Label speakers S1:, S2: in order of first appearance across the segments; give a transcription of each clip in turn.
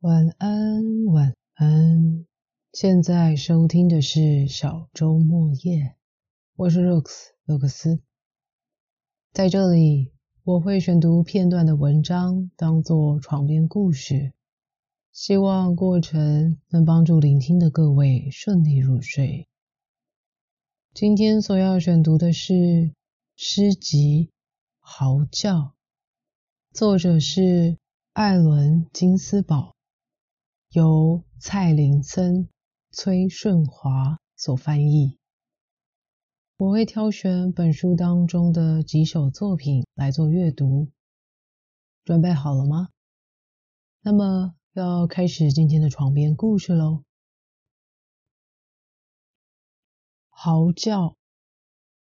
S1: 晚安，晚安。现在收听的是小周末夜，我是 Rox 洛克斯。在这里，我会选读片段的文章，当做床边故事，希望过程能帮助聆听的各位顺利入睡。今天所要选读的是诗集《嚎叫》，作者是艾伦金斯堡。由蔡林森、崔顺华所翻译。我会挑选本书当中的几首作品来做阅读。准备好了吗？那么要开始今天的床边故事喽。嚎叫，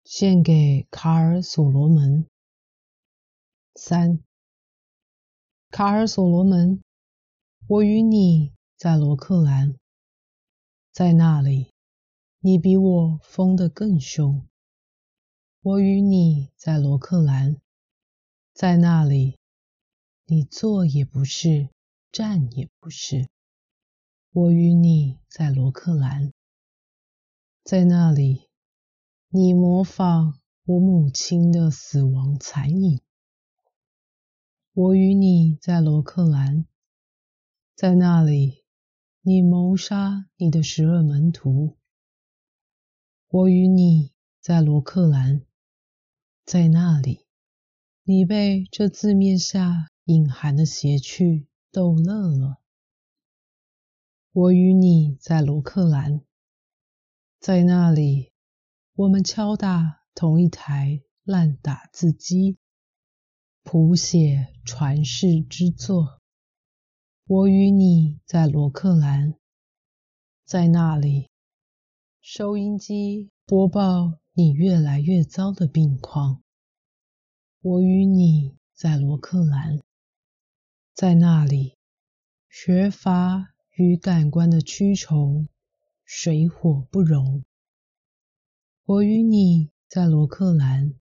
S1: 献给卡尔·所罗门。三，卡尔·所罗门。我与你在罗克兰，在那里，你比我疯得更凶。我与你在罗克兰，在那里，你坐也不是，站也不是。我与你在罗克兰，在那里，你模仿我母亲的死亡残影。我与你在罗克兰。在那里，你谋杀你的十二门徒。我与你在罗克兰，在那里，你被这字面下隐含的邪趣逗乐了。我与你在罗克兰，在那里，我们敲打同一台烂打字机，谱写传世之作。我与你在罗克兰，在那里，收音机播报你越来越糟的病况。我与你在罗克兰，在那里，学阀与感官的蛆虫水火不容。我与你在罗克兰，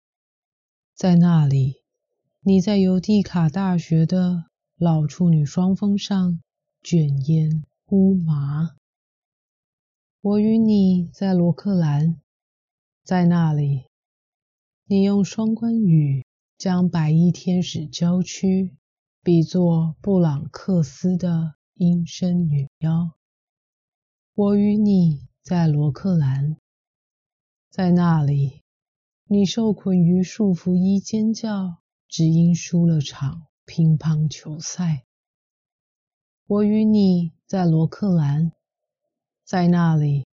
S1: 在那里，你在尤蒂卡大学的。老处女双峰上卷烟乌麻。我与你在罗克兰，在那里，你用双关语将白衣天使娇躯比作布朗克斯的阴身女妖。我与你在罗克兰，在那里，你受困于束缚衣尖叫，只因输了场。乒乓球赛，我与你在罗克兰，在那里，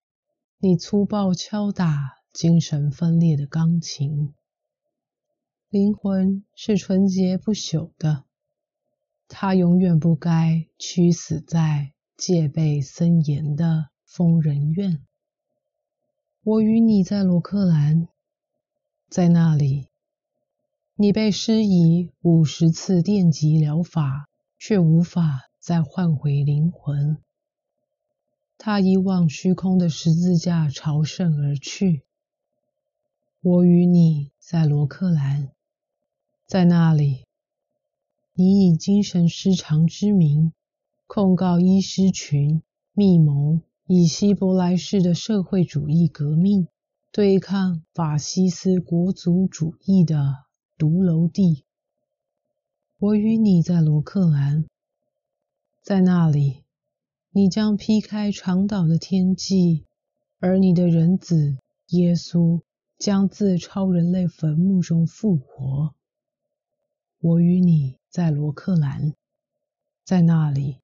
S1: 你粗暴敲打精神分裂的钢琴。灵魂是纯洁不朽的，它永远不该屈死在戒备森严的疯人院。我与你在罗克兰，在那里。你被施以五十次电击疗法，却无法再换回灵魂。他已往虚空的十字架朝圣而去。我与你在罗克兰，在那里，你以精神失常之名控告医师群密谋以希伯来式的社会主义革命对抗法西斯国族主义的。独楼地，我与你在罗克兰，在那里，你将劈开长岛的天际，而你的人子耶稣将自超人类坟墓中复活。我与你在罗克兰，在那里，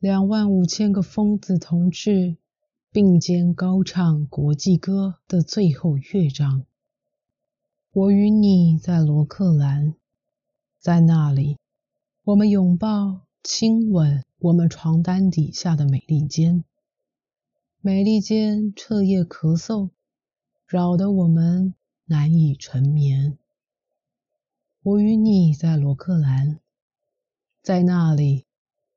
S1: 两万五千个疯子同志并肩高唱国际歌的最后乐章。我与你在罗克兰，在那里，我们拥抱、亲吻我们床单底下的美利坚。美利坚彻夜咳嗽，扰得我们难以成眠。我与你在罗克兰，在那里，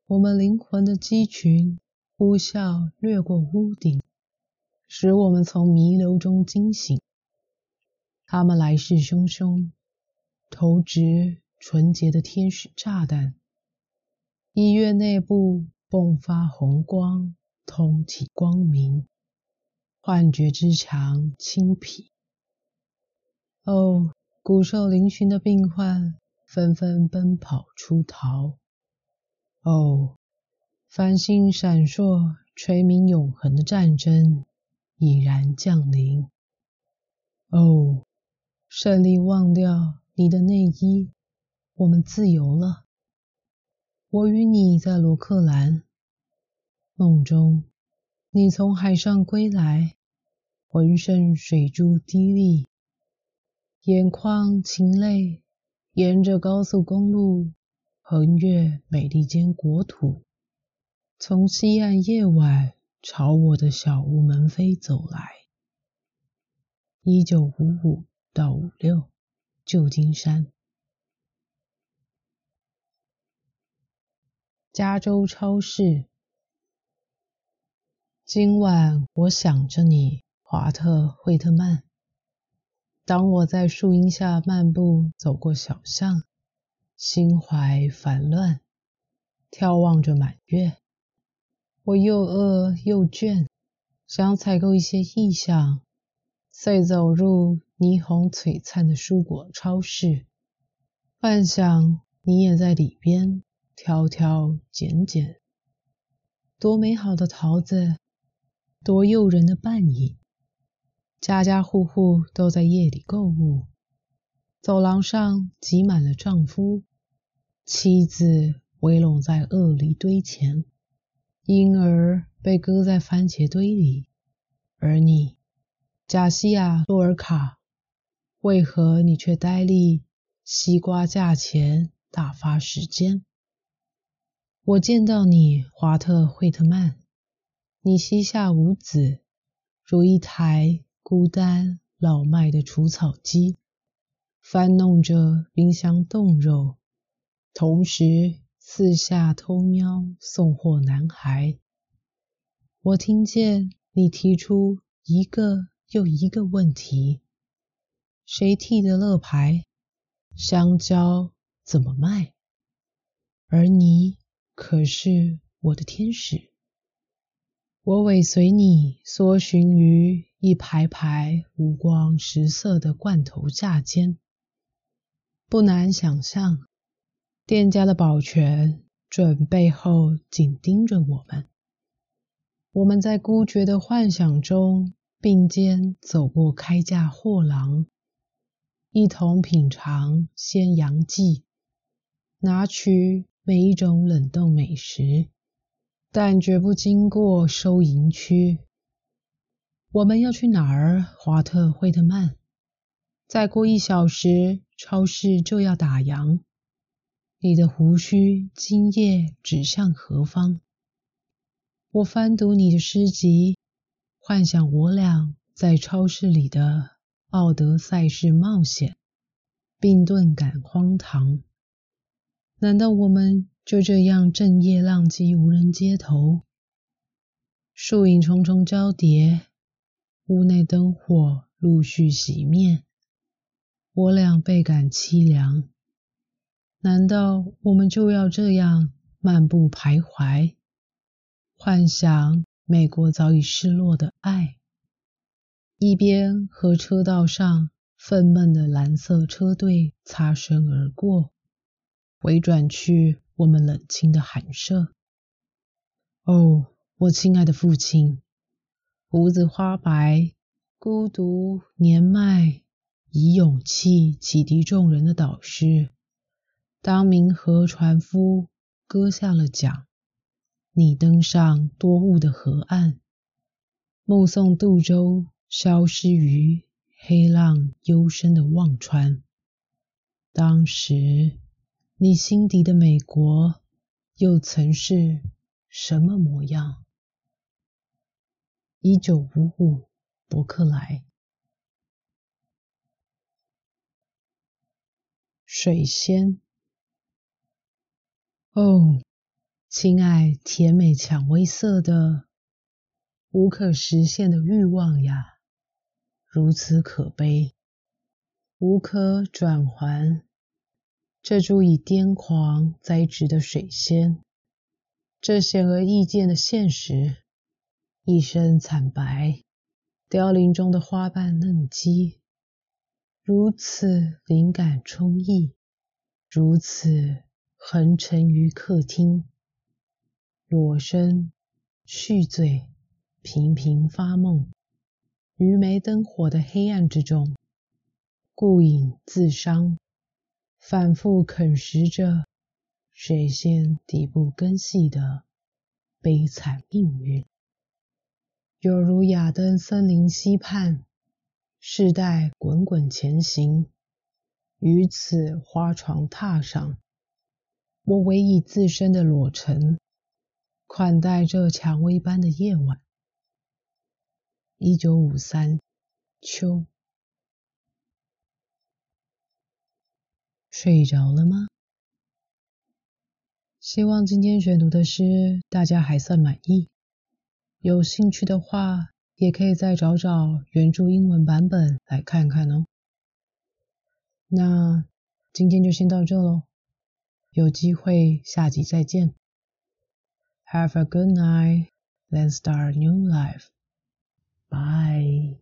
S1: 我们灵魂的鸡群呼啸掠过屋顶，使我们从弥留中惊醒。他们来势汹汹，投掷纯洁的天使炸弹。医院内部迸发红光，通体光明，幻觉之强，轻疲。哦，骨瘦嶙峋的病患纷纷奔跑出逃。哦，繁星闪烁，垂明永恒的战争已然降临。哦，胜利忘掉你的内衣，我们自由了。我与你在罗克兰梦中，你从海上归来，浑身水珠滴沥，眼眶噙泪，沿着高速公路横越美利坚国土，从西岸夜晚朝我的小屋门扉走来。一九五五到五六，旧金山。加州超市。今晚我想着你，华特·惠特曼。当我在树荫下漫步，走过小巷，心怀烦乱，眺望着满月，我又饿又倦，想采购一些意象，遂走入霓虹璀璨的蔬果超市，幻想你也在里边。挑挑拣拣，多美好的桃子，多诱人的半影。家家户户都在夜里购物，走廊上挤满了丈夫、妻子，围拢在鳄梨堆前，婴儿被搁在番茄堆里。而你，贾西亚·洛尔卡，为何你却呆立西瓜架前打发时间？我见到你，华特·惠特曼。你膝下无子，如一台孤单老迈的除草机，翻弄着冰箱冻肉，同时四下偷瞄送货男孩。我听见你提出一个又一个问题：谁剃的乐牌？香蕉怎么卖？而你。可是，我的天使，我尾随你，搜寻于一排排五光十色的罐头架间。不难想象，店家的保全准备后紧盯着我们。我们在孤绝的幻想中并肩走过开架货廊，一同品尝鲜羊记，拿取。每一种冷冻美食，但绝不经过收银区。我们要去哪儿，华特·惠特曼？再过一小时，超市就要打烊。你的胡须今夜指向何方？我翻读你的诗集，幻想我俩在超市里的奥德赛式冒险，并顿感荒唐。难道我们就这样正夜浪迹无人街头？树影重重交叠，屋内灯火陆续熄灭，我俩倍感凄凉。难道我们就要这样漫步徘徊，幻想美国早已失落的爱？一边和车道上愤懑的蓝色车队擦身而过。回转去，我们冷清的寒舍。哦，我亲爱的父亲，胡子花白、孤独年迈、以勇气启迪众人的导师。当明河船夫割下了桨，你登上多雾的河岸，目送渡舟消失于黑浪幽深的忘川。当时。你心底的美国又曾是什么模样？一九五五，伯克莱。水仙。哦，亲爱，甜美蔷薇色的，无可实现的欲望呀，如此可悲，无可转还。这株以癫狂栽植的水仙，这显而易见的现实，一身惨白，凋零中的花瓣嫩肌，如此灵感充溢，如此横陈于客厅，裸身续醉，频频发梦，于没灯火的黑暗之中，顾影自伤，反复啃食着。水仙底部根系的悲惨命运，有如亚登森林溪畔，世代滚滚前行，于此花床榻上，我唯以自身的裸陈，款待这蔷薇般的夜晚。一九五三秋，睡着了吗？希望今天选读的诗大家还算满意。有兴趣的话，也可以再找找原著英文版本来看看哦。那今天就先到这喽，有机会下集再见。Have a good night, then start new life. Bye.